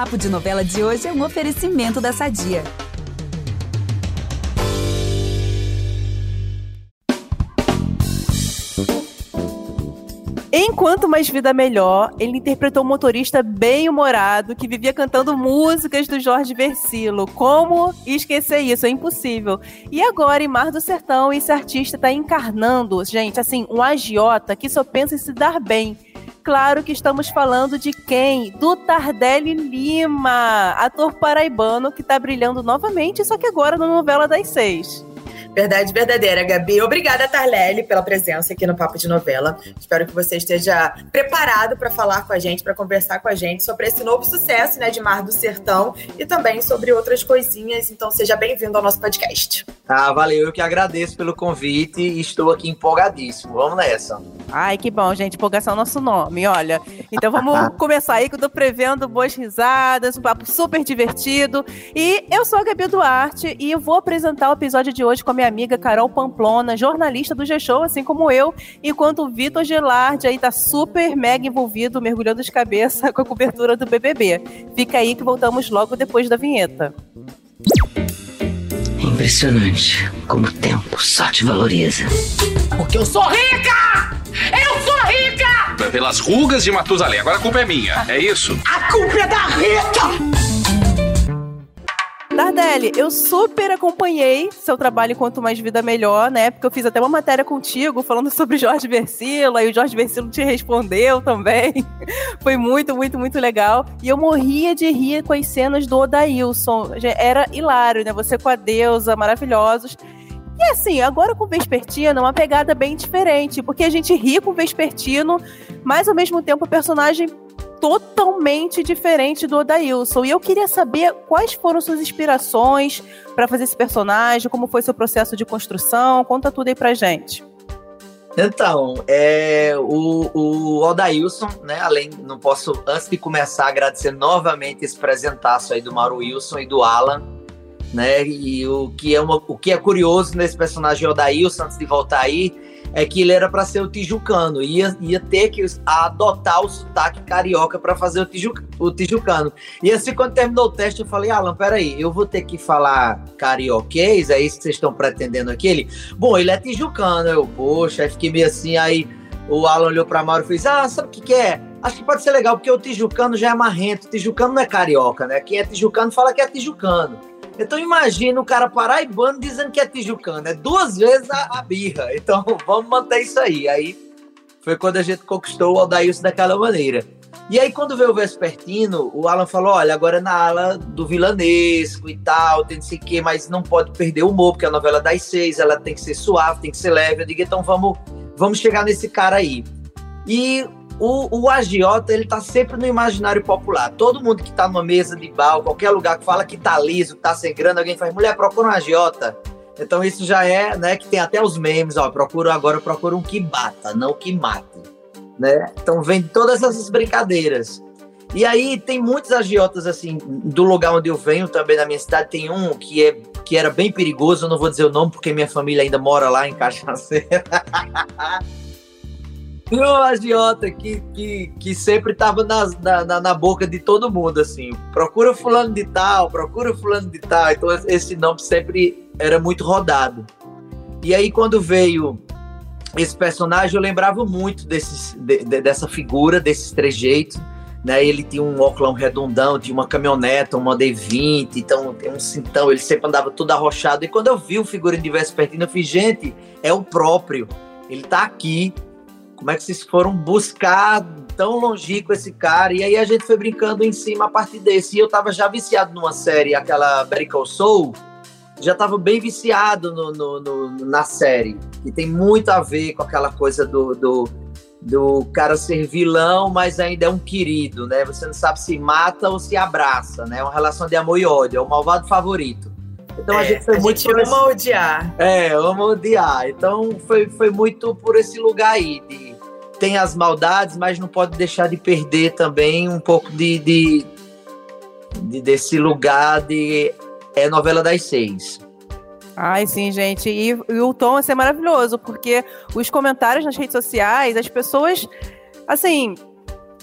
Papo de Novela de hoje é um oferecimento da Sadia. Enquanto Mais Vida Melhor, ele interpretou um motorista bem-humorado que vivia cantando músicas do Jorge Versilo. Como esquecer isso? É impossível. E agora, em Mar do Sertão, esse artista está encarnando, gente, assim, um agiota que só pensa em se dar bem. Claro que estamos falando de quem? Do Tardelli Lima, ator paraibano que está brilhando novamente, só que agora na novela das seis. Verdade verdadeira, Gabi. Obrigada, Tarlelli, pela presença aqui no Papo de Novela. Espero que você esteja preparado para falar com a gente, para conversar com a gente sobre esse novo sucesso, né, de Mar do Sertão e também sobre outras coisinhas. Então, seja bem-vindo ao nosso podcast. Ah, valeu. Eu que agradeço pelo convite e estou aqui empolgadíssimo. Vamos nessa. Ai, que bom, gente. Empolgação é o nosso nome, olha. Então vamos começar aí que eu tô prevendo boas risadas, um papo super divertido. E eu sou a Gabi Duarte e eu vou apresentar o episódio de hoje com a minha amiga Carol Pamplona, jornalista do G-Show, assim como eu, enquanto o Vitor Gelardi aí tá super mega envolvido, mergulhando de cabeça com a cobertura do BBB. Fica aí que voltamos logo depois da vinheta. Impressionante como o tempo só te valoriza. Porque eu sou rica! Eu sou rica! Pelas rugas de Matusalém. Agora a culpa é minha, é isso? A culpa é da Rita! Tardelli, eu super acompanhei seu trabalho Quanto Mais Vida Melhor, né? Porque eu fiz até uma matéria contigo falando sobre Jorge Versilo, aí o Jorge Versilo te respondeu também. Foi muito, muito, muito legal. E eu morria de rir com as cenas do Odailson. Era hilário, né? Você com a deusa, maravilhosos. E assim, agora com o Vespertino é uma pegada bem diferente, porque a gente ri com o Vespertino, mas ao mesmo tempo o personagem totalmente diferente do Odailson. E eu queria saber quais foram suas inspirações para fazer esse personagem, como foi seu processo de construção. Conta tudo aí pra gente. Então, é, o, o Odailson, né? Além, não posso, antes de começar, agradecer novamente esse presentaço aí do Mauro Wilson e do Alan, né? E o que é, uma, o que é curioso nesse personagem Odailson, antes de voltar aí, é que ele era para ser o tijucano, ia, ia ter que adotar o sotaque carioca para fazer o, tiju, o tijucano. E assim, quando terminou o teste, eu falei, Alan, peraí, eu vou ter que falar carioquês, é isso que vocês estão pretendendo aqui? Ele, bom, ele é tijucano, eu, poxa, aí fiquei meio assim, aí o Alan olhou para Mauro e fez, ah, sabe o que, que é? Acho que pode ser legal, porque o tijucano já é marrento, o tijucano não é carioca, né? Quem é tijucano fala que é tijucano. Então imagina o cara paraibano dizendo que é tijucano. É duas vezes a, a birra. Então vamos manter isso aí. Aí foi quando a gente conquistou o Aldailson daquela maneira. E aí, quando veio o Vespertino, o Alan falou: olha, agora é na ala do vilanesco e tal, tem não sei o quê, mas não pode perder o humor, porque a novela é das seis, ela tem que ser suave, tem que ser leve. Eu digo, então vamos, vamos chegar nesse cara aí. E o, o agiota, ele tá sempre no imaginário popular. Todo mundo que tá numa mesa de bar, qualquer lugar que fala que tá liso, que tá sem grana, alguém faz, mulher, procura um agiota. Então isso já é, né, que tem até os memes, ó, procura agora, procura um que bata, não que mate, né? Então vem todas essas brincadeiras. E aí tem muitos agiotas, assim, do lugar onde eu venho também, na minha cidade, tem um que, é, que era bem perigoso, eu não vou dizer o nome porque minha família ainda mora lá em Cachaceira. o agiota que, que, que sempre tava na, na, na, boca de todo mundo, assim. Procura fulano de tal, procura fulano de tal. Então esse nome sempre era muito rodado. E aí quando veio esse personagem, eu lembrava muito desses, de, de, dessa figura, desses trejeitos. Né, ele tinha um óculos redondão, tinha uma caminhoneta, uma D20, então tem um cintão, ele sempre andava todo arrochado. E quando eu vi o figurino de Vespertino, eu fiz, gente, é o próprio. Ele tá aqui, como é que vocês foram buscar tão longe com esse cara? E aí a gente foi brincando em cima a partir desse. E eu tava já viciado numa série, aquela Better Soul, já tava bem viciado no, no, no, na série. E tem muito a ver com aquela coisa do, do, do cara ser vilão, mas ainda é um querido, né? Você não sabe se mata ou se abraça, né? É uma relação de amor e ódio, é o malvado favorito. Então a é, gente foi a muito gente ama esse... odiar. É, ama odiar. Então foi, foi muito por esse lugar aí de tem as maldades, mas não pode deixar de perder também um pouco de, de, de desse lugar de é novela das seis. Ai, sim, gente. E, e o tom é maravilhoso, porque os comentários nas redes sociais, as pessoas, assim,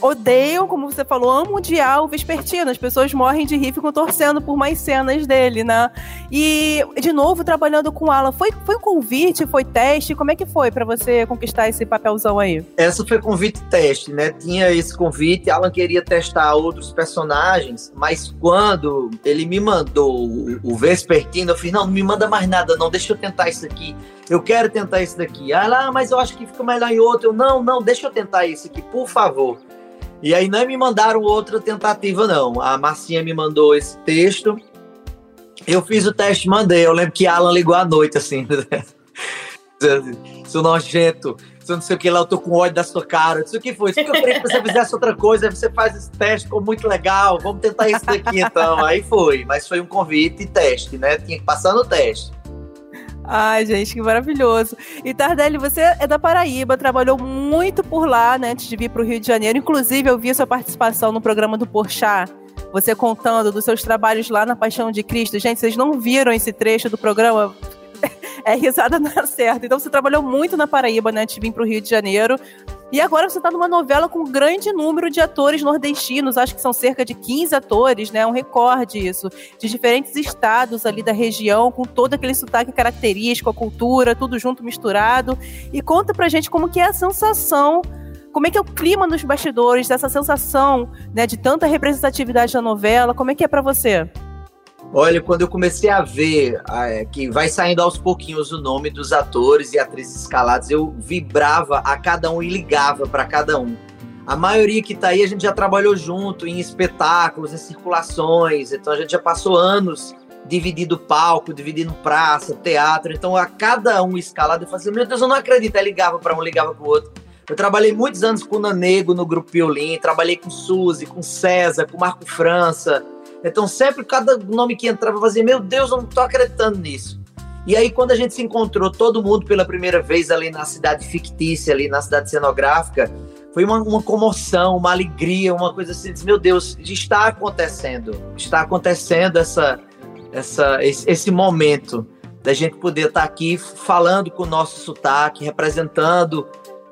odeiam, como você falou, amam odiar o Vespertino. As pessoas morrem de rir e ficam torcendo por mais cenas dele, né? E, de novo, trabalhando com Alan, foi, foi um convite, foi teste? Como é que foi para você conquistar esse papelzão aí? Essa foi convite teste, né? Tinha esse convite, Alan queria testar outros personagens, mas quando ele me mandou o, Vespertino, eu fiz, não, não me manda mais nada, não, deixa eu tentar isso aqui. Eu quero tentar isso daqui. Ah, lá, mas eu acho que fica melhor em outro. Eu, não, não, deixa eu tentar isso aqui, por favor. E aí não me mandaram outra tentativa, não. A Marcinha me mandou esse texto. Eu fiz o teste mandei. Eu lembro que Alan ligou à noite, assim. Seu nojento, seu não sei o que lá, eu tô com ódio da sua cara. Isso que foi? Isso que eu queria que você fizesse outra coisa, você faz esse teste, ficou muito legal. Vamos tentar isso daqui então. Aí foi, mas foi um convite e teste, né? Tinha que passar no teste. Ai, gente, que maravilhoso. E Tardelli, você é da Paraíba, trabalhou muito por lá, né, antes de vir para o Rio de Janeiro. Inclusive, eu vi sua participação no programa do Porchat, você contando dos seus trabalhos lá na Paixão de Cristo. Gente, vocês não viram esse trecho do programa? É risada não é certa. Então, você trabalhou muito na Paraíba, né, antes de vir para o Rio de Janeiro. E agora você está numa novela com um grande número de atores nordestinos, acho que são cerca de 15 atores, né? Um recorde isso, de diferentes estados ali da região, com todo aquele sotaque característico, a cultura, tudo junto misturado. E conta pra gente como que é a sensação como é que é o clima nos bastidores, dessa sensação né, de tanta representatividade na novela? Como é que é para você? Olha, quando eu comecei a ver é, que vai saindo aos pouquinhos o nome dos atores e atrizes escalados, eu vibrava a cada um e ligava para cada um. A maioria que está aí a gente já trabalhou junto em espetáculos, em circulações, então a gente já passou anos dividindo palco, dividindo praça, teatro. Então a cada um escalado eu fazia, meu Deus, eu não acredito. Aí ligava para um, ligava para o outro. Eu trabalhei muitos anos com o Nanego no Grupo Piolim, trabalhei com Suzy, com César, com Marco França, então, sempre cada nome que entrava, eu fazia, meu Deus, eu não estou acreditando nisso. E aí, quando a gente se encontrou, todo mundo pela primeira vez ali na cidade fictícia, ali na cidade cenográfica, foi uma, uma comoção, uma alegria, uma coisa assim, meu Deus, está acontecendo, está acontecendo essa, essa, esse, esse momento da gente poder estar aqui falando com o nosso sotaque, representando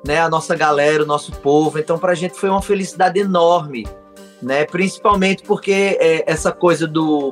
né, a nossa galera, o nosso povo. Então, para a gente foi uma felicidade enorme né? Principalmente porque é, essa coisa do,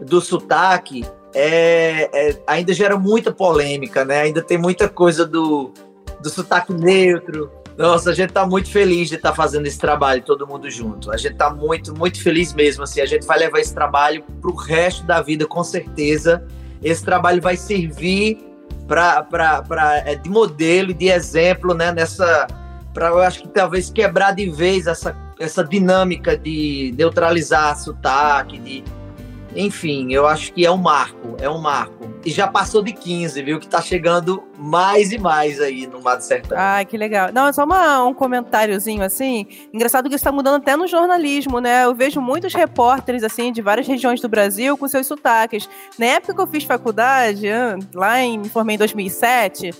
do sotaque é, é, ainda gera muita polêmica, né? Ainda tem muita coisa do, do sotaque neutro. Nossa, a gente está muito feliz de estar tá fazendo esse trabalho todo mundo junto. A gente está muito, muito feliz mesmo. Assim, a gente vai levar esse trabalho para o resto da vida, com certeza. Esse trabalho vai servir para é, de modelo e de exemplo, né? Nessa, para eu acho que talvez quebrar de vez essa essa dinâmica de neutralizar sotaque, de enfim, eu acho que é um marco, é um marco. E já passou de 15, viu? Que tá chegando mais e mais aí no Mar do Sertão. Ah, que legal. Não, é só uma, um comentáriozinho assim. Engraçado que isso tá mudando até no jornalismo, né? Eu vejo muitos repórteres, assim, de várias regiões do Brasil com seus sotaques. Na época que eu fiz faculdade, lá em, me formei em 2007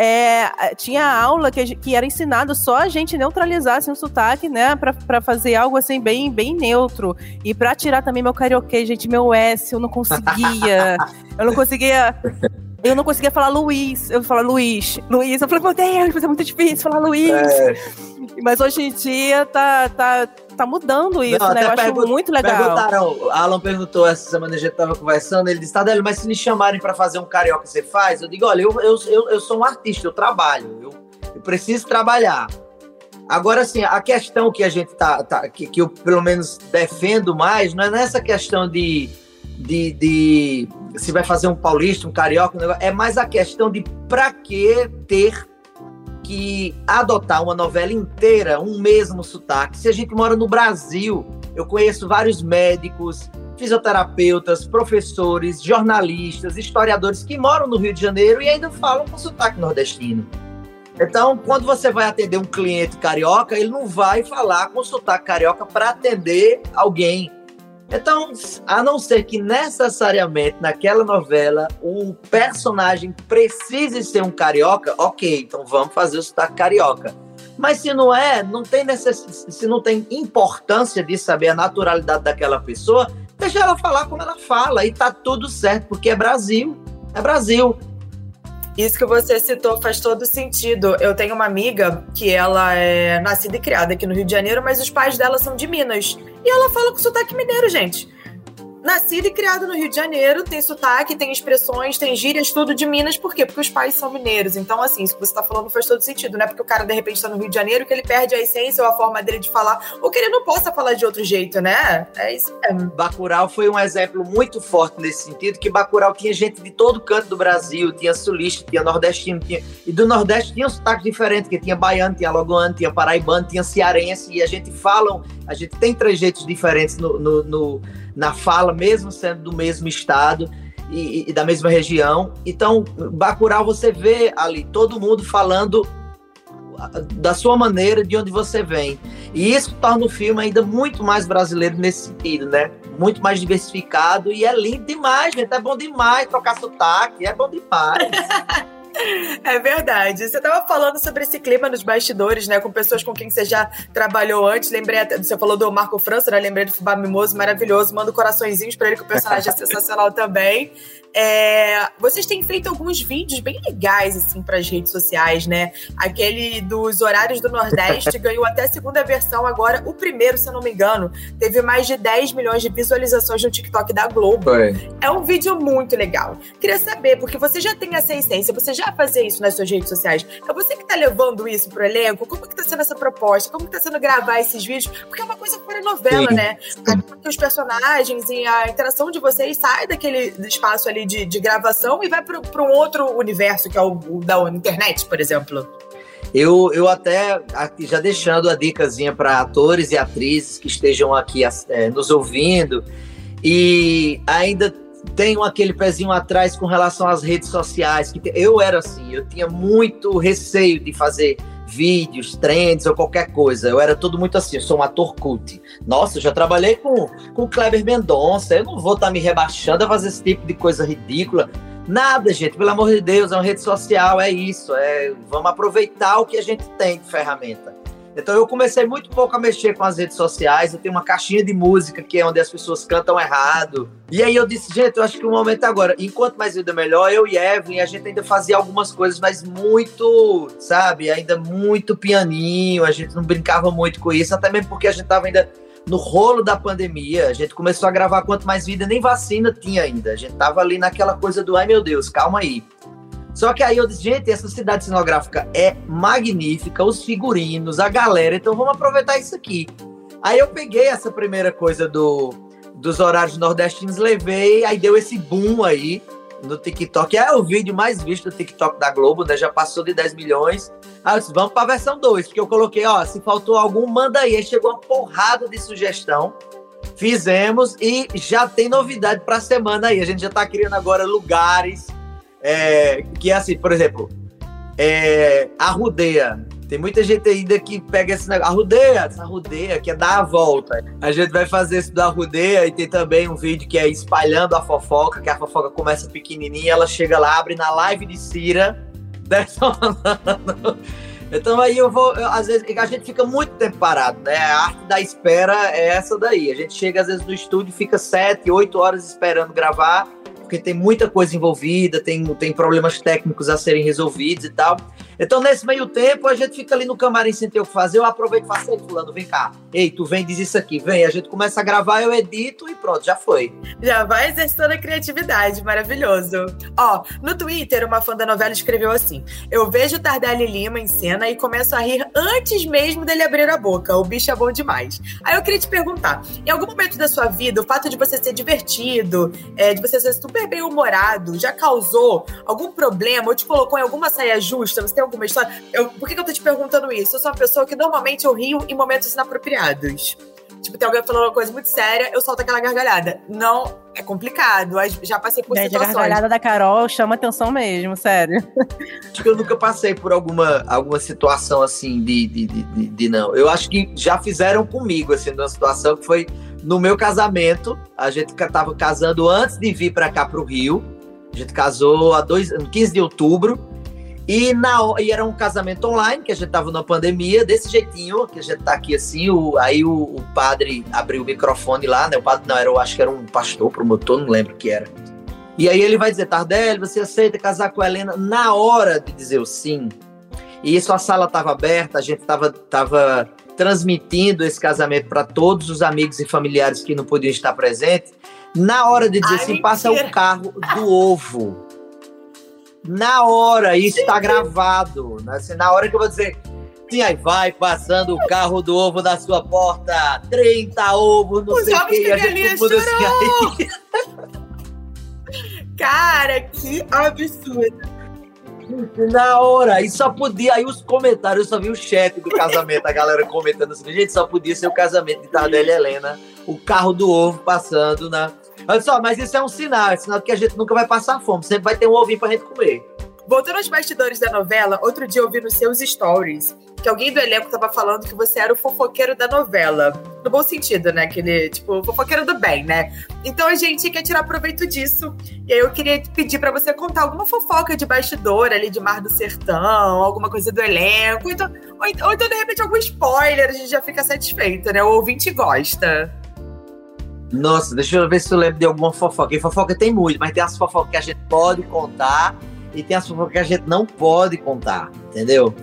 é, tinha aula que, que era ensinado só a gente neutralizar assim, o sotaque, né? Pra, pra fazer algo assim bem, bem neutro. E pra tirar também meu carioquês, gente, meu S, eu não conseguia. eu não conseguia. Eu não conseguia falar Luiz. Eu falava Luiz. Luiz. Eu falei, meu Deus, mas é muito difícil falar Luiz. É. Mas hoje em dia tá, tá, tá mudando isso, não, né? Eu acho muito legal. Perguntaram, Alan perguntou essa semana, a gente tava conversando, ele disse, Tadele, mas se me chamarem para fazer um carioca, você faz? Eu digo, olha, eu, eu, eu, eu sou um artista, eu trabalho, eu, eu preciso trabalhar. Agora, assim, a questão que a gente tá, tá que, que eu pelo menos defendo mais, não é nessa questão de, de, de se vai fazer um paulista, um carioca, um negócio, é mais a questão de para que ter que adotar uma novela inteira, um mesmo sotaque. Se a gente mora no Brasil, eu conheço vários médicos, fisioterapeutas, professores, jornalistas, historiadores que moram no Rio de Janeiro e ainda falam com sotaque nordestino. Então, quando você vai atender um cliente carioca, ele não vai falar com sotaque carioca para atender alguém. Então, a não ser que necessariamente naquela novela o personagem precise ser um carioca, ok, então vamos fazer o sotaque carioca. Mas se não é, não tem necess... se não tem importância de saber a naturalidade daquela pessoa, deixa ela falar como ela fala e tá tudo certo, porque é Brasil. É Brasil. Isso que você citou faz todo sentido. Eu tenho uma amiga que ela é nascida e criada aqui no Rio de Janeiro, mas os pais dela são de Minas. E ela fala com sotaque mineiro, gente nascido e criado no Rio de Janeiro, tem sotaque, tem expressões, tem gírias, tudo de Minas. Por quê? Porque os pais são mineiros. Então, assim, isso que você tá falando faz todo sentido. Não é porque o cara, de repente, tá no Rio de Janeiro que ele perde a essência ou a forma dele de falar, ou que ele não possa falar de outro jeito, né? É isso mesmo. Bacurau foi um exemplo muito forte nesse sentido, que Bacurau tinha gente de todo canto do Brasil, tinha sulista, tinha nordestino, tinha... e do Nordeste tinha um sotaque diferente, que tinha baiano, tinha alagoano, tinha paraibano, tinha cearense, e a gente fala, a gente tem trejeitos diferentes no, no, no na fala, mesmo sendo do mesmo estado e, e, da mesma região. Então, Bacurau, você vê ali todo mundo falando da sua maneira, de onde você vem. E isso torna o filme ainda muito mais brasileiro nesse sentido, né? Muito mais diversificado e é lindo demais, gente. É bom demais tocar sotaque, é bom demais. É verdade. Você estava falando sobre esse clima nos bastidores, né? Com pessoas com quem você já trabalhou antes. Lembrei até, você falou do Marco França, né? Lembrei do Fubá Mimoso, maravilhoso. Manda coraçõezinhos para ele, que o personagem é sensacional também. É, vocês têm feito alguns vídeos bem legais, assim, para as redes sociais, né? Aquele dos horários do Nordeste ganhou até a segunda versão agora. O primeiro, se eu não me engano, teve mais de 10 milhões de visualizações no TikTok da Globo. Foi. É um vídeo muito legal. Queria saber, porque você já tem essa essência, você já fazia isso nas suas redes sociais. É você que tá levando isso pro elenco? Como que tá sendo essa proposta? Como que tá sendo gravar esses vídeos? Porque é uma coisa fora novela, Sim. né? Os personagens e a interação de vocês sai daquele espaço ali de, de gravação e vai para um outro universo, que é o, o, da internet, por exemplo? Eu, eu até, já deixando a dicasinha para atores e atrizes que estejam aqui é, nos ouvindo e ainda tenho aquele pezinho atrás com relação às redes sociais. que Eu era assim, eu tinha muito receio de fazer vídeos, trends ou qualquer coisa. Eu era tudo muito assim, eu sou um ator cult. Nossa, eu já trabalhei com, com Kleber Mendonça, eu não vou estar tá me rebaixando a fazer esse tipo de coisa ridícula. Nada, gente, pelo amor de Deus, é uma rede social, é isso, é vamos aproveitar o que a gente tem de ferramenta. Então eu comecei muito pouco a mexer com as redes sociais. Eu tenho uma caixinha de música que é onde as pessoas cantam errado. E aí eu disse, gente, eu acho que o momento é agora. Enquanto mais vida melhor, eu e Evelyn, a gente ainda fazia algumas coisas, mas muito, sabe, ainda muito pianinho. A gente não brincava muito com isso, até mesmo porque a gente tava ainda no rolo da pandemia. A gente começou a gravar quanto mais vida, nem vacina tinha ainda. A gente tava ali naquela coisa do, ai meu Deus, calma aí. Só que aí eu disse, gente, essa cidade cenográfica é magnífica, os figurinos, a galera, então vamos aproveitar isso aqui. Aí eu peguei essa primeira coisa do, dos horários nordestinos, levei, aí deu esse boom aí no TikTok. É o vídeo mais visto do TikTok da Globo, né? Já passou de 10 milhões. Aí eu disse, vamos para a versão 2, porque eu coloquei, ó, se faltou algum, manda aí. Aí chegou uma porrada de sugestão. Fizemos e já tem novidade para a semana aí. A gente já está criando agora lugares é, que é assim, por exemplo, é, a rodeia. Tem muita gente ainda que pega esse negócio. A rodeia, essa rodeia que é dar a volta. A gente vai fazer isso da rodeia e tem também um vídeo que é espalhando a fofoca, que a fofoca começa pequenininha, ela chega lá, abre na live de Cira, Então aí eu vou, eu, às vezes, a gente fica muito tempo parado, né? A arte da espera é essa daí. A gente chega às vezes no estúdio, fica sete, oito horas esperando gravar porque tem muita coisa envolvida, tem, tem problemas técnicos a serem resolvidos e tal. Então, nesse meio tempo, a gente fica ali no camarim sem ter o que fazer. Eu aproveito e faço, ei, fulano, vem cá. Ei, tu vem, diz isso aqui, vem. A gente começa a gravar, eu edito e pronto, já foi. Já vai exercitando a criatividade, maravilhoso. Ó, no Twitter, uma fã da novela escreveu assim: Eu vejo Tardelli Lima em cena e começo a rir antes mesmo dele abrir a boca. O bicho é bom demais. Aí eu queria te perguntar: em algum momento da sua vida, o fato de você ser divertido, é, de você ser super bem-humorado, já causou algum problema ou te colocou em alguma saia justa? Você tem alguma história. Eu, por que, que eu tô te perguntando isso? Eu sou uma pessoa que normalmente eu rio em momentos inapropriados. Tipo, tem alguém falando uma coisa muito séria, eu solto aquela gargalhada. Não, é complicado. Já passei por Gente, situações. A gargalhada da Carol chama atenção mesmo, sério. Acho que eu nunca passei por alguma, alguma situação assim de, de, de, de, de não. Eu acho que já fizeram comigo, assim, numa situação que foi no meu casamento. A gente tava casando antes de vir para cá pro Rio. A gente casou a dois, 15 de outubro. E, na, e era um casamento online, que a gente tava na pandemia, desse jeitinho, que a gente tá aqui assim, o, aí o, o, padre abriu o microfone lá, né? O padre não, era, eu acho que era um pastor, promotor, não lembro o que era. E aí ele vai dizer, Tardelli, você aceita casar com a Helena na hora de dizer o sim? E isso a sala estava aberta, a gente estava tava transmitindo esse casamento para todos os amigos e familiares que não podiam estar presentes. Na hora de dizer Ai, assim, passa o mentira. carro do ovo. Na hora, isso está gravado. né? Assim, na hora que eu vou dizer, sim, aí vai passando o carro do ovo na sua porta, 30 ovos, não Os sei o ovos que, e a gente assim, aí, Cara, que absurdo. Na hora, e só podia, aí os comentários, eu só vi o chat do casamento, a galera comentando assim, gente, só podia ser o casamento de Tardelli e Helena, o carro do ovo passando na. Olha só, mas isso é um sinal, é sinal de que a gente nunca vai passar fome, sempre vai ter um ovinho pra gente comer. Voltando aos bastidores da novela, outro dia eu vi nos seus stories que alguém do elenco tava falando que você era o fofoqueiro da novela. No bom sentido, né? Aquele, tipo, fofoqueiro do bem, né? Então a gente quer tirar proveito disso. E aí eu queria pedir pra você contar alguma fofoca de bastidor ali de Mar do Sertão, alguma coisa do elenco. Então, ou, ou então, de repente, algum spoiler, a gente já fica satisfeito, né? O ouvinte gosta. Nossa, deixa eu ver se eu lembro de alguma fofoca. E fofoca tem muito, mas tem as fofocas que a gente pode contar e tem as fofocas que a gente não pode contar, entendeu?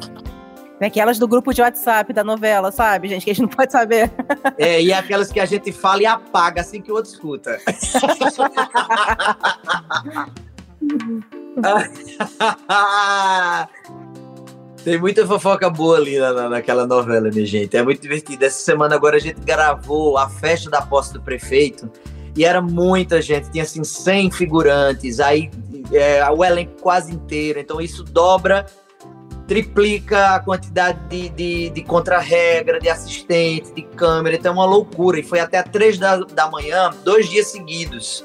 Tem aquelas do grupo de WhatsApp da novela, sabe, gente? Que a gente não pode saber. É, e aquelas que a gente fala e apaga assim que o outro escuta. Tem muita fofoca boa ali na, na- naquela novela, minha gente. É muito divertido. Essa semana agora a gente gravou a festa da posse do prefeito e era muita gente, tinha assim 100 figurantes, aí é, o elenco quase inteiro. Então isso dobra, triplica a quantidade de, de, de contra-regra, de assistente, de câmera. Então é uma loucura. E foi até três da, da manhã, dois dias seguidos.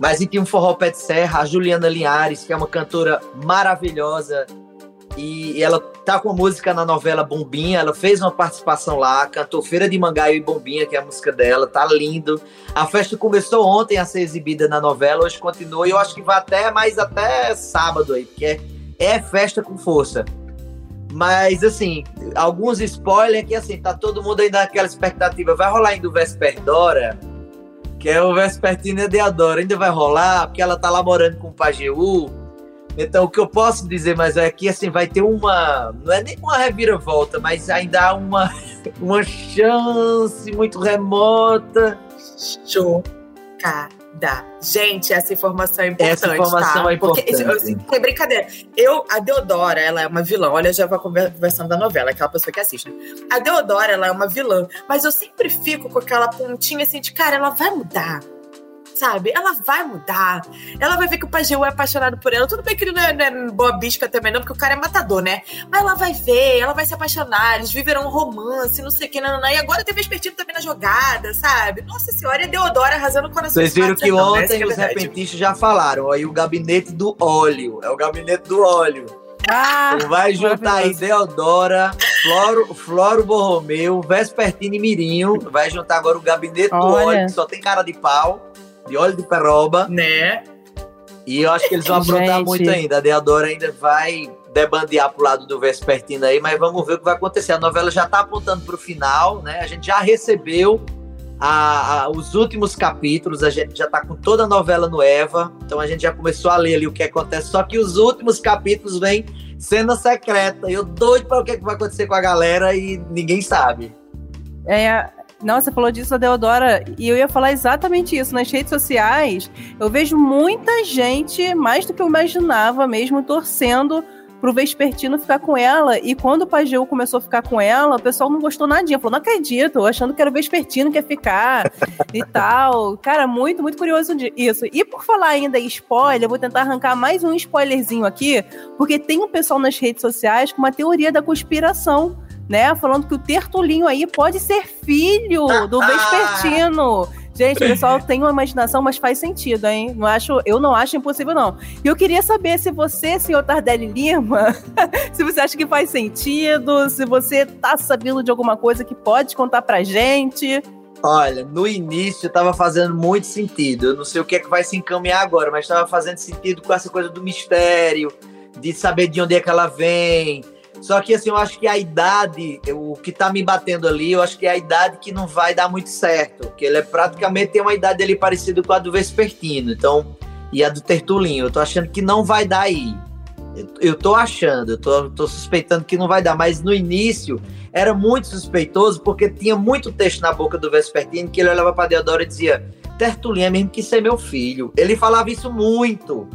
Mas e tinha um forró pé de serra, a Juliana Linhares, que é uma cantora maravilhosa. E ela tá com a música na novela Bombinha, ela fez uma participação lá, cantou Feira de Mangaio e Bombinha, que é a música dela, tá lindo. A festa começou ontem a ser exibida na novela, hoje continua, e eu acho que vai até mais até sábado aí, porque é, é festa com força. Mas, assim, alguns spoilers que, assim, tá todo mundo ainda naquela expectativa. Vai rolar ainda o Vesperdora, que é o Vespertina de Adora. Ainda vai rolar, porque ela tá lá morando com o Pajeú. Então, o que eu posso dizer, mas é que, assim, vai ter uma... Não é nem uma reviravolta, mas ainda há uma, uma chance muito remota. Chocada. Gente, essa informação é importante, Essa informação tá? é Porque importante. eu- é brincadeira. Eu, a Deodora, ela é uma vilã. Olha, eu já vou conversando da novela, aquela pessoa que assiste. né? A Deodora, ela é uma vilã. Mas eu sempre fico com aquela pontinha assim de, cara, ela vai mudar. Sabe? Ela vai mudar. Ela vai ver que o Pajeú é apaixonado por ela. Tudo bem que ele não é, não é boa bisca também, não, porque o cara é matador, né? Mas ela vai ver, ela vai se apaixonar, eles viverão um romance, não sei o que, não, não. E agora teve Vespertino também na jogada, sabe? Nossa senhora, e a Deodora arrasando o coração Vocês do viram que Sertão, né? Ontem é a os verdade. repentistas já falaram. Aí o gabinete do óleo. É o gabinete do óleo. Ah, Vai juntar aí. Deodora, Floro, Floro Borromeu, Vespertino e Mirinho. Vai juntar agora o gabinete do Olha. óleo, que só tem cara de pau, de óleo de peroba. Né? E eu acho que eles vão aprontar Gente. muito ainda. A Deodora ainda vai debandear pro lado do Vespertino aí, mas vamos ver o que vai acontecer. A novela já tá apontando pro final, né? A gente já recebeu a- a- os últimos capítulos, a gente já tá com toda a novela no Eva, então a gente já começou a ler ali o que acontece, só que os últimos capítulos vêm cena secreta. Eu doido para o que, que vai acontecer com a galera e ninguém sabe. É, nossa, falou disso, a Deodora, e eu ia falar exatamente isso. Nas redes sociais, eu vejo muita gente, mais do que eu imaginava mesmo, torcendo pro Vespertino ficar com ela. E quando o Pajeú começou a ficar com ela, o pessoal não gostou nadinha. Falou, não acredito, achando que era o Vespertino que ia ficar e tal. Cara, muito, muito curioso isso. E por falar ainda em spoiler, eu vou tentar arrancar mais um spoilerzinho aqui, porque tem um pessoal nas redes sociais com uma teoria da conspiração né? Falando que o Tertulinho aí pode ser filho do Vespertino. Gente, o pessoal tem uma imaginação, mas faz sentido, hein? Não acho, eu não acho impossível, não. E eu queria saber se você, senhor Tardelli Lima, se você acha que faz sentido, se você tá sabendo de alguma coisa que pode contar pra gente. Olha, no início estava fazendo muito sentido. Eu não sei o que é que vai se encaminhar agora, mas estava fazendo sentido com essa coisa do mistério, de saber de onde é que ela vem. Só que assim, eu acho que a idade, o que tá me batendo ali, eu acho que é a idade que não vai dar muito certo. Porque ele é praticamente tem uma idade ali parecida com a do Vespertino. Então, e a do Tertulinho. Eu tô achando que não vai dar aí. Eu, eu tô achando, eu tô, tô suspeitando que não vai dar, mas no início era muito suspeitoso porque tinha muito texto na boca do Vespertino que ele olhava para Deodoro e dizia: Tertulinho é mesmo que ser meu filho. Ele falava isso muito.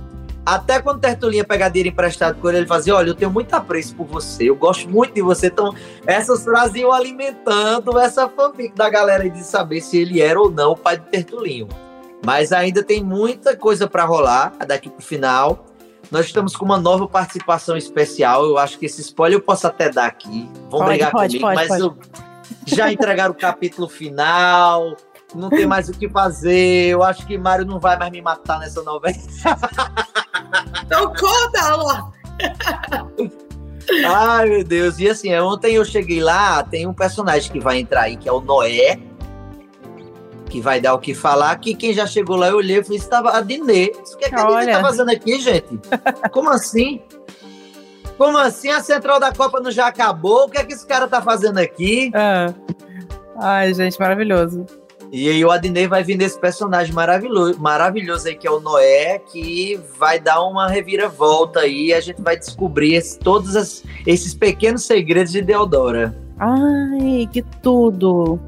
Até quando Tertulinha pegava dinheiro emprestado com ele, ele fazia: Olha, eu tenho muito apreço por você, eu gosto muito de você. Então, essas frases iam alimentando essa fanfic da galera de saber se ele era ou não o pai de Tertulinho. Mas ainda tem muita coisa para rolar daqui pro final. Nós estamos com uma nova participação especial. Eu acho que esse spoiler eu posso até dar aqui. Vão Pode, brigar pode, comigo, pode, mas eu- já entregaram o capítulo final. Não tem mais o que fazer. Eu acho que Mário não vai mais me matar nessa novela. Então conta, Alô. Ai, meu Deus. E assim, ontem eu cheguei lá, tem um personagem que vai entrar aí, que é o Noé, que vai dar o que falar. Que quem já chegou lá, eu olhei e falei, estava a Dinê. O que é que a Dinê tá fazendo aqui, gente? Como assim? Como assim? A central da Copa não já acabou? O que é que esse cara tá fazendo aqui? Ah. Ai, gente, maravilhoso. E aí o Adnei vai vir nesse personagem maravilhoso, maravilhoso aí, que é o Noé, que vai dar uma reviravolta aí e a gente vai descobrir esse- todos as- esses pequenos segredos de Deodora. Ai, que tudo.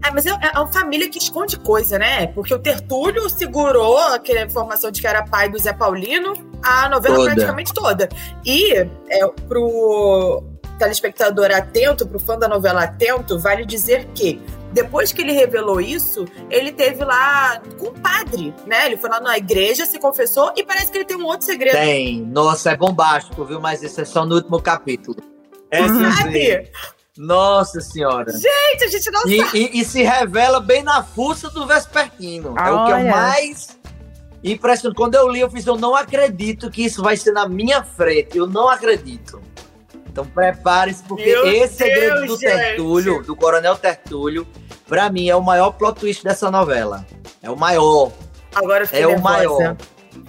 Ah, mas é, é uma família que esconde coisa, né? Porque o Tertúlio segurou aquela informação de que era pai do Zé Paulino a novela Toda. praticamente toda. E é, pro telespectador atento, pro fã da novela atento, vale dizer que depois que ele revelou isso, ele teve lá com o padre, né? Ele foi lá na igreja, se confessou e parece que ele tem um outro segredo. Tem, nossa, é bombástico, viu? Mas isso é só no último capítulo. É. Sabe? Nossa senhora. Gente, a gente não E, sabe. e- e se revela bem na fuça do Vespertino. É o que é o mais impressionante. Quando eu li, eu fiz, eu não acredito que isso vai ser na minha frente. Eu não acredito. Então prepare-se, porque Meu esse segredo Deus, do gente. Tertúlio, do Coronel Tertúlio, pra mim é o maior plot twist dessa novela. É o maior. Agora É o nervosa. maior.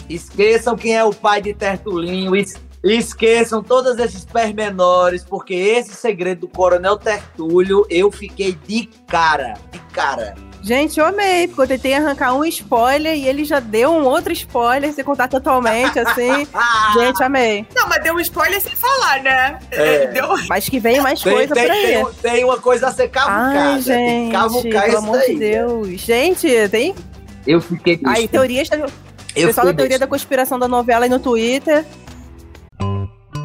Esqueçam quem é o pai de Tertulinho. es- Esqueçam todos esses pormenores, porque esse segredo do Coronel Tertúlio eu fiquei de cara. De cara. Gente, eu amei, porque eu tentei arrancar um spoiler e ele já deu um outro spoiler, sem contar totalmente, assim. Gente, amei. Não, mas deu um spoiler sem falar, né? É. Deu Mas que vem mais Tem, coisa tem- por tem aí. um- tem uma coisa a ser cavucada. Ai, tem que gente, cavucar pelo isso amor de Deus. Gente, tem Eu fiquei aí teorias. Eu pessoal da teoria da conspiração da novela aí no Twitter.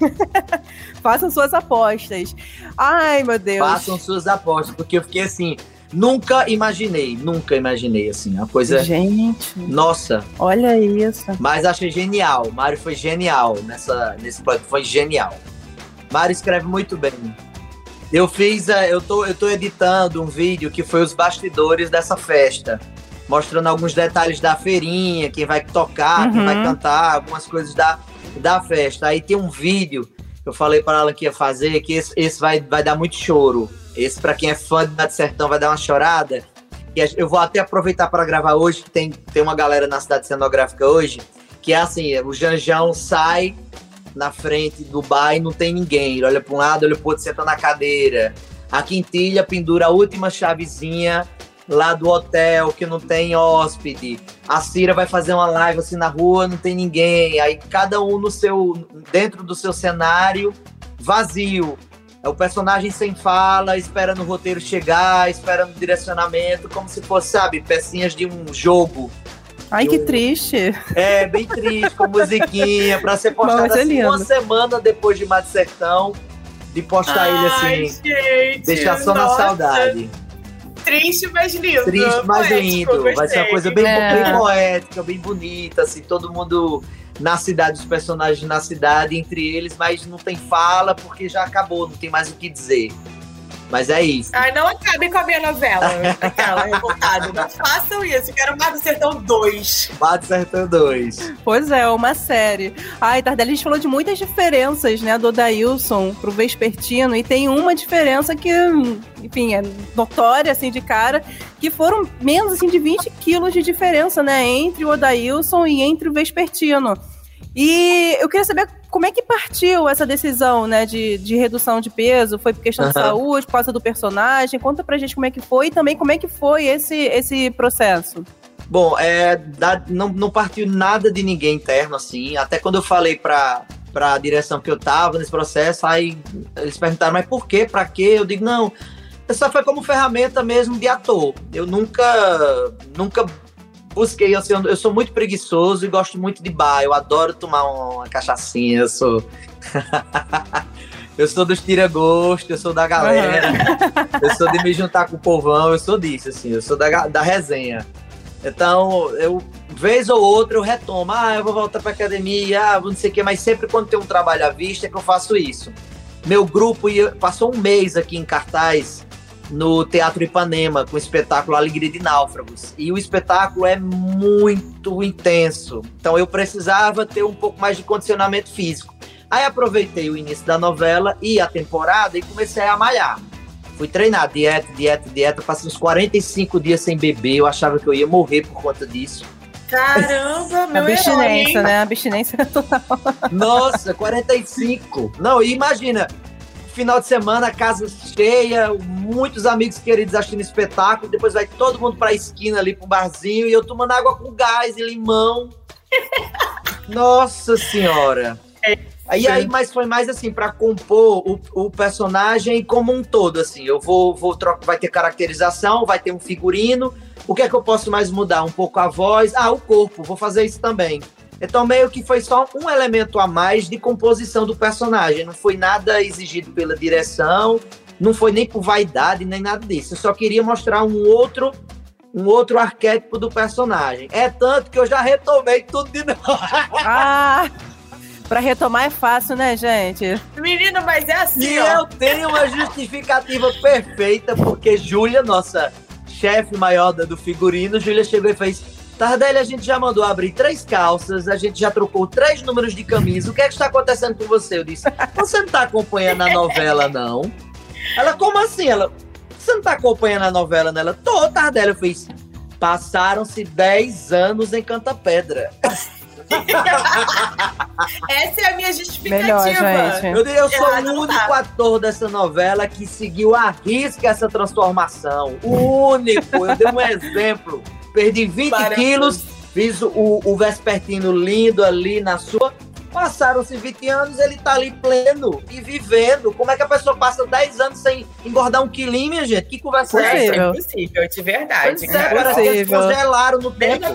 Façam suas apostas. Ai, meu Deus. Façam suas apostas, porque eu fiquei assim. Nunca imaginei, nunca imaginei, assim, uma coisa. Gente, Nossa, olha isso. mas achei genial. Mário foi genial nessa, nesse plano, foi genial. Mário escreve muito bem. Eu fiz, eh, eu tô, eu tô editando um vídeo que foi os bastidores dessa festa, mostrando alguns detalhes da feirinha, quem vai tocar, quem Uhum. vai cantar, algumas coisas da, da festa. Aí tem um vídeo que eu falei para ela que ia fazer, que esse, esse vai, vai dar muito choro. Esse, para quem é fã de Cidade Sertão, vai dar uma chorada. E eu vou até aproveitar para gravar hoje, que tem, tem uma galera na cidade cenográfica hoje, que é assim, o Janjão sai na frente do bar e não tem ninguém. Ele olha para um lado, olha para outro, senta na cadeira. A quintilha pendura a última chavezinha lá do hotel, que não tem hóspede. A Cira vai fazer uma live assim na rua, não tem ninguém. Aí cada um no seu dentro do seu cenário vazio. É o personagem sem fala, esperando o roteiro chegar, esperando o direcionamento, como se fosse, sabe, pecinhas de um jogo. Ai, que triste. É, bem triste, com musiquinha, pra ser postado Mas é assim, uma semana depois de Mate Sertão, de postar ele Ai, assim, gente, deixar só na nossa. saudade. Triste, mas lindo. Triste, mas Poético, lindo. Vai ser uma coisa bem, É. bem poética, bem bonita, assim, todo mundo na cidade, os personagens na cidade, entre eles, mas não tem fala porque já acabou, não tem mais o que dizer. Mas é isso. Ai, não acabe com a minha novela. Aquela revoltada. Não façam isso. Eu quero Mar do Sertão 2. Mar do Sertão 2. Pois é, uma série. Ai, Tardelli, a gente falou de muitas diferenças, né, do Dailson pro Vespertino, e tem uma diferença que, enfim, é notória, assim, de cara, que foram menos, assim, de 20 quilos de diferença, né, entre o Odailson e entre o Vespertino. E eu queria saber como é que partiu essa decisão, né, de, de redução de peso? Foi por questão uhum. de saúde, por causa do personagem? Conta pra gente como é que foi e também como é que foi esse, esse processo. Bom, é, da, não, não partiu nada de ninguém interno, assim. Até quando eu falei pra, pra direção que eu tava nesse processo, aí eles perguntaram, mas por quê? Pra quê? Eu digo, não, essa foi como ferramenta mesmo de ator. Eu nunca, nunca busquei, assim, eu sou muito preguiçoso e gosto muito de bar. Eu adoro tomar uma cachaçinha, eu sou. eu sou dos tira-gosto, eu sou da galera, eu sou de me juntar com o povão, eu sou disso, assim, eu sou da, da resenha. Então, eu, vez ou outra, eu retomo, ah, eu vou voltar pra academia, ah, não sei o quê, mas sempre quando tem um trabalho à vista é que eu faço isso. Meu grupo ia, passou um mês aqui em cartaz, no Teatro Ipanema, com o espetáculo Alegria de Náufragos. E o espetáculo é muito intenso. Então eu precisava ter um pouco mais de condicionamento físico. Aí aproveitei o início da novela e a temporada e comecei a malhar. Fui treinar, dieta, dieta, dieta. Passei uns 45 dias sem beber. Eu achava que eu ia morrer por conta disso. Caramba, meu Abstinência, herói. né? Abstinência total. Nossa, 45. Não, e imagina, final de semana, casa cheia, muitos amigos queridos assistindo espetáculo, depois vai todo mundo pra esquina ali pro barzinho e eu tomando água com gás e limão. Nossa senhora. É, aí, aí, mas foi mais assim, para compor o, o, personagem como um todo, assim. Eu vou, vou trocar, vai ter caracterização, vai ter um figurino. O que é que eu posso mais mudar? Um pouco a voz. Ah, o corpo, vou fazer isso também. Então, meio que foi só um elemento a mais de composição do personagem. Não foi nada exigido pela direção, não foi nem por vaidade, nem nada disso. Eu só queria mostrar um outro um outro arquétipo do personagem. É tanto que eu já retomei tudo de novo. Ah! Pra retomar é fácil, né, gente? Menino, mas é assim. E ó. eu tenho uma justificativa perfeita, porque Júlia, nossa chefe maior do figurino, Júlia chegou e fez: Tardelli, a gente já mandou abrir três calças, a gente já trocou três números de camisa. O que é que está acontecendo com você? Eu disse, você não está acompanhando a novela, não? Ela, como assim? Ela, você não está acompanhando a novela, né? Ela, tô, Tardelli. Eu fiz, passaram-se dez anos em Canta Pedra. Essa é a minha justificativa. Melhor, eu, eu sou o único ator dessa novela que seguiu a risca essa transformação. O único. Eu dei um exemplo. Perdi 20 quilos, fiz o, o vespertino lindo ali na sua. Passaram-se 20 anos, ele tá ali pleno e vivendo. Como é que a pessoa passa 10 anos sem engordar um quilinho, minha gente? Que conversa é essa? É impossível, de verdade. Pois é, parece que eles congelaram no tempo. A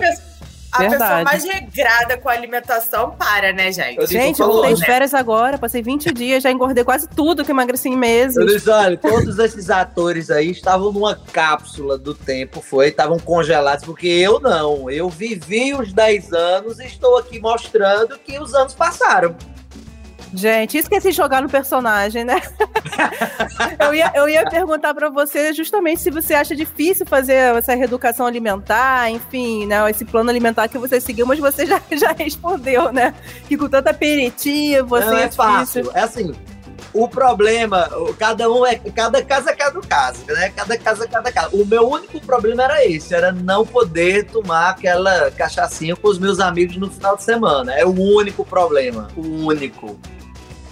Verdade. pessoa mais regrada com a alimentação para, né, gente? Eu gente, eu voltei de férias agora, passei 20 dias, já engordei quase tudo que emagreci em meses. Eu disse, olha, todos esses atores aí estavam numa cápsula do tempo, foi, estavam congelados, porque eu não. Eu vivi os 10 anos e estou aqui mostrando que os anos passaram. Gente, esqueci de jogar no personagem, né? eu, ia, eu ia perguntar para você justamente se você acha difícil fazer essa reeducação alimentar, enfim, né? Esse plano alimentar que você seguiu, mas você já, já respondeu, né? Que com tanta aperitivo, assim, Não, é, é fácil. É assim, o problema, cada um é. Cada casa é cada caso, né? Cada casa é cada caso. O meu único problema era esse, era não poder tomar aquela cachaçinha com os meus amigos no final de semana. É o único problema. O único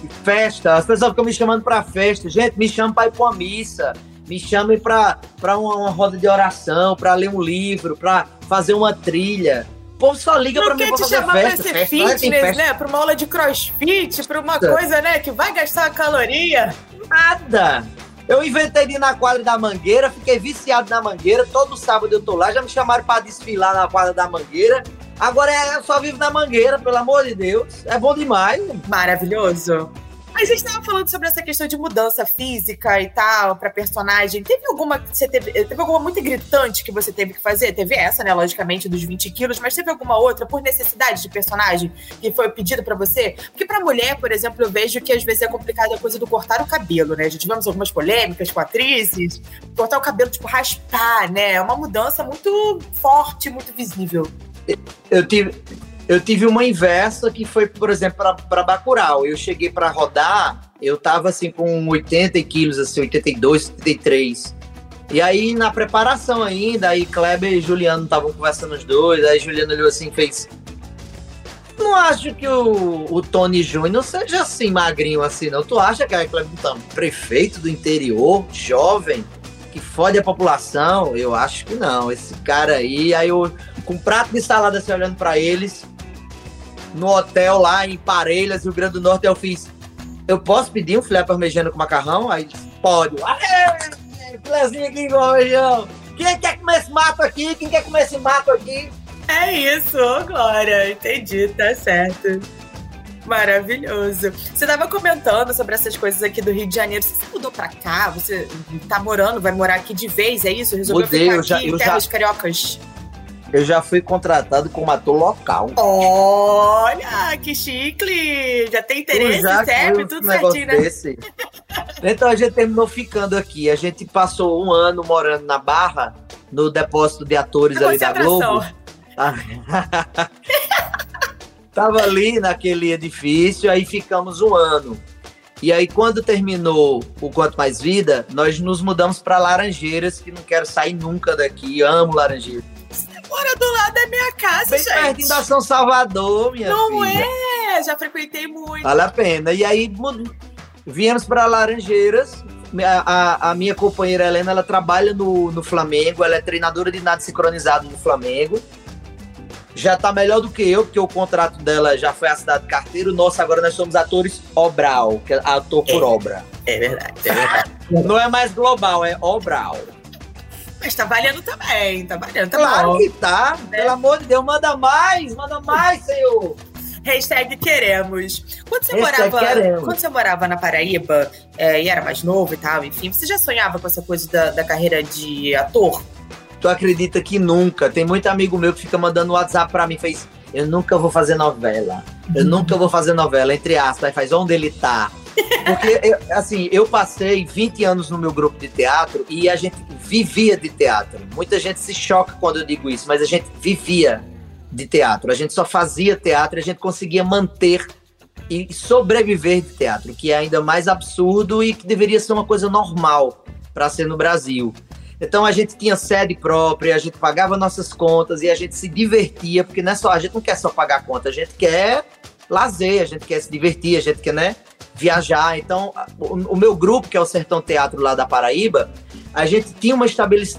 festa, as pessoas ficam me chamando para festa. Gente, me chamam para ir para uma missa, me chamem para uma, uma roda de oração, para ler um livro, para fazer uma trilha. O povo só liga para mim pra fazer chamar festa. Pra ser festa, fitness, né? Pra uma aula de crossfit, pra uma coisa, né, que vai gastar uma caloria. Nada. Eu inventei de ir na quadra da Mangueira, fiquei viciado na Mangueira. Todo sábado eu tô lá, já me chamaram para desfilar na quadra da Mangueira. Agora é só vivo na Mangueira, pelo amor de Deus. É bom demais. Maravilhoso. A gente tava falando sobre essa questão de mudança física e tal, pra personagem. Teve alguma você teve. Teve alguma muito gritante que você teve que fazer? Teve essa, né? Logicamente, dos 20 quilos, mas teve alguma outra por necessidade de personagem que foi pedido pra você? Porque pra mulher, por exemplo, eu vejo que às vezes é complicado a coisa do cortar o cabelo, né? Já tivemos algumas polêmicas com atrizes. Cortar o cabelo, tipo, raspar, né? É uma mudança muito forte, muito visível. Eu tive, eu tive uma inversa que foi, por exemplo, para Bacurau. Eu cheguei para rodar, eu tava assim com 80 quilos, assim, 82, 83. E aí, na preparação ainda, aí Kleber e Juliano estavam conversando os dois, aí Juliano olhou assim e fez. Não acho que o, o Tony Júnior seja assim, magrinho assim, não. Tu acha que é Kleber tá, prefeito do interior, jovem, que fode a população? Eu acho que não. Esse cara aí, aí eu, com um prato de salada assim, olhando para eles, no hotel lá em Parelhas, Rio Grande do Norte, eu fiz. Eu posso pedir um filé parmegiana com macarrão? Aí pode. Filézinho aqui com. Quem quer comer esse mato aqui? Quem quer comer esse mato aqui? É isso, Glória. Entendi, tá certo. Maravilhoso. Você estava comentando sobre essas coisas aqui do Rio de Janeiro. Você se mudou pra cá? Você tá morando, vai morar aqui de vez, é isso? Resolveu Mudei, ficar eu aqui já- em eu terras já- cariocas? Eu já fui contratado como ator local. Olha, que chique! Já tem interesse, CEP, tudo certinho, né? desse. Então a gente terminou ficando aqui. A gente passou um ano morando na Barra, no depósito de atores É ali da. Globo. Tava ali naquele edifício, aí ficamos um ano. E aí, quando terminou o Quanto Mais Vida, nós nos mudamos para Laranjeiras, que não quero sair nunca daqui. Amo Laranjeiras. Mora do lado da minha casa, Bem pertinho gente. da São Salvador, minha Não filha. é? Já frequentei muito. Vale a pena. E aí viemos para Laranjeiras. A, a- a minha companheira Helena, ela trabalha no, no Flamengo, ela é treinadora de nado sincronizado no Flamengo. Já tá melhor do que eu, porque o contrato dela já foi assinado carteiro. Nossa, agora nós somos atores Obral, que é ator por É. obra. É verdade, é verdade. Não é mais global, é Obral. Mas tá valendo também, tá valendo, tá Claro bom. que tá. Pelo amor de Deus, manda mais, manda mais, senhor. Hashtag queremos. Quando você, Hashtag morava, queremos. quando você morava na Paraíba é, e era mais novo e tal, enfim, você já sonhava com essa coisa da, da carreira de ator? Tu acredita que nunca? Tem muito amigo meu que fica mandando WhatsApp pra mim, fez. Eu nunca vou fazer novela. Eu nunca vou fazer novela, entre aspas. Aí faz onde ele tá. Porque, assim, eu passei 20 anos no meu grupo de teatro e a gente vivia de teatro. Muita gente se choca quando eu digo isso, mas a gente vivia de teatro. A gente só fazia teatro, a gente conseguia manter e sobreviver de teatro, que é ainda mais absurdo e que deveria ser uma coisa normal para ser no Brasil. Então a gente tinha sede própria, a gente pagava nossas contas e a gente se divertia, porque não é só, a gente não quer só pagar conta, a gente quer lazer, a gente quer se divertir, a gente quer, né, viajar. Então, o, o meu grupo, que é o Sertão Teatro lá da Paraíba, a gente tinha uma,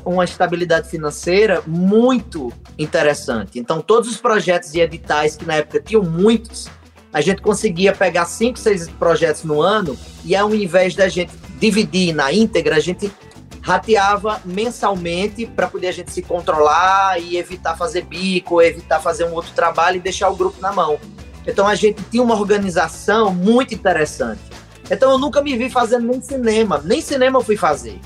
uma estabilidade financeira muito interessante. Então, todos os projetos e editais, que na época tinham muitos, a gente conseguia pegar cinco, seis projetos no ano e ao invés da gente dividir na íntegra, a gente rateava mensalmente para poder a gente se controlar e evitar fazer bico, evitar fazer um outro trabalho e deixar o grupo na mão. Então a gente tinha uma organização muito interessante. Então eu nunca me vi fazendo nem cinema, nem cinema eu fui fazer.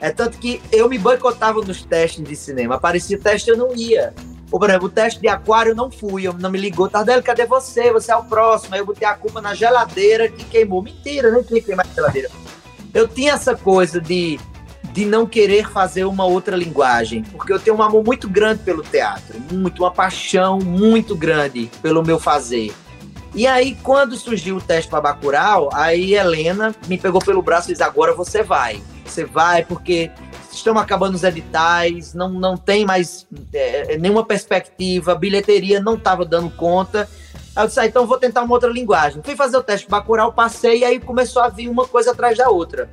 É tanto que eu me boicotava nos testes de cinema. Aparecia teste, eu não ia. Ou, por exemplo, o teste de aquário eu não fui, eu não me ligou. Tardelli, cadê você? Você é o próximo. Aí eu botei a culpa na geladeira que queimou. Mentira, nem tinha queimado a geladeira. Eu tinha essa coisa de, de não querer fazer uma outra linguagem, porque eu tenho um amor muito grande pelo teatro, muito, uma paixão muito grande pelo meu fazer. E aí, quando surgiu o teste para Bacurau, aí Helena me pegou pelo braço e disse: agora você vai. Você vai, porque estão acabando os editais, não, não tem mais é, nenhuma perspectiva, bilheteria não estava dando conta. Aí eu disse, ah, então vou tentar uma outra linguagem. Fui fazer o teste Bacurau, passei, e aí começou a vir uma coisa atrás da outra.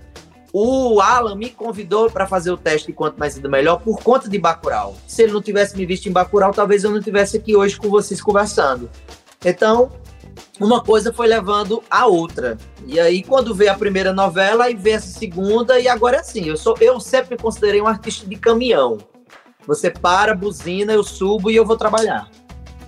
O Alan me convidou para fazer o teste de Quanto Mais Indo Melhor por conta de Bacurau. Se ele não tivesse me visto em Bacurau, talvez eu não estivesse aqui hoje com vocês conversando. Então, uma coisa foi levando a outra. E aí, quando veio a primeira novela, aí veio essa segunda, e agora é assim. Eu, sou, eu sempre considerei um artista de caminhão. Você para, buzina, eu subo e eu vou trabalhar.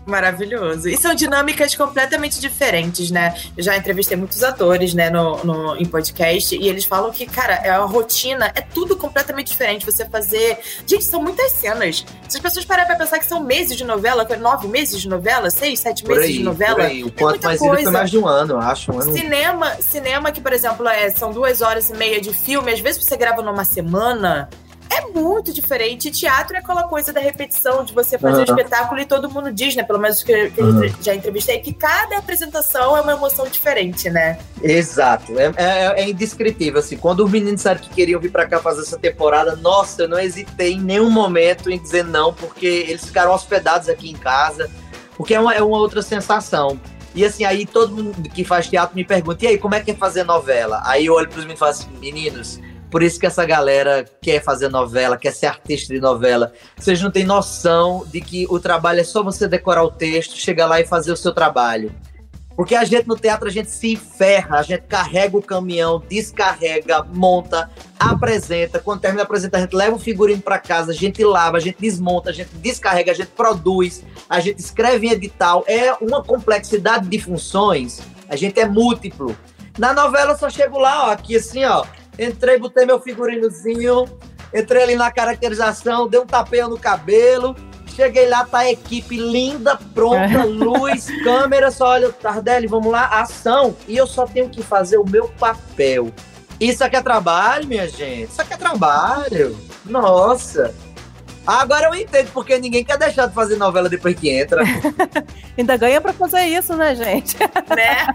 Maravilhoso. E são dinâmicas completamente diferentes, né? Eu já entrevistei muitos atores, né, no, no, em podcast, e eles falam que, cara, é a rotina, é tudo completamente diferente. Você fazer. Gente, são muitas cenas. Se as pessoas pararem pra pensar que são meses de novela, nove meses de novela, seis, sete meses aí, de novela. O quanto é mais coisa. foi mais de um ano, eu acho. Um ano... Cinema, cinema que, por exemplo, é, são duas horas e meia de filme, às vezes você grava numa semana é muito diferente. Teatro é aquela coisa da repetição, de você fazer uhum. um espetáculo e todo mundo diz, né? Pelo menos que, que uhum. eu já entrevistei, que cada apresentação é uma emoção diferente, né? Exato. É, é, é indescritível, assim. Quando os meninos disseram que queriam vir para cá fazer essa temporada, nossa, eu não hesitei em nenhum momento em dizer não, porque eles ficaram hospedados aqui em casa, porque é uma, é uma outra sensação. E assim, aí todo mundo que faz teatro me pergunta, e aí, como é que é fazer novela? Aí eu olho pros meninos e falo assim, meninos, por isso que essa galera quer fazer novela, quer ser artista de novela. Vocês não têm noção de que o trabalho é só você decorar o texto, chegar lá e fazer o seu trabalho. Porque a gente no teatro, a gente se ferra, a gente carrega o caminhão, descarrega, monta, apresenta. Quando termina a apresentar, a gente leva o figurino para casa, a gente lava, a gente desmonta, a gente descarrega, a gente produz, a gente escreve em edital. É uma complexidade de funções, a gente é múltiplo. Na novela eu só chego lá, ó, aqui assim, ó, Entrei, botei meu figurinozinho, entrei ali na caracterização, dei um tapeio no cabelo. Cheguei lá, tá a equipe linda, pronta, luz, câmera, só olha, Tardelli, vamos lá, ação. E eu só tenho que fazer o meu papel. Isso aqui é trabalho, minha gente. Isso aqui é trabalho. Nossa. Agora eu entendo porque ninguém quer deixar de fazer novela depois que entra. Ainda ganha pra fazer isso, né, gente? né?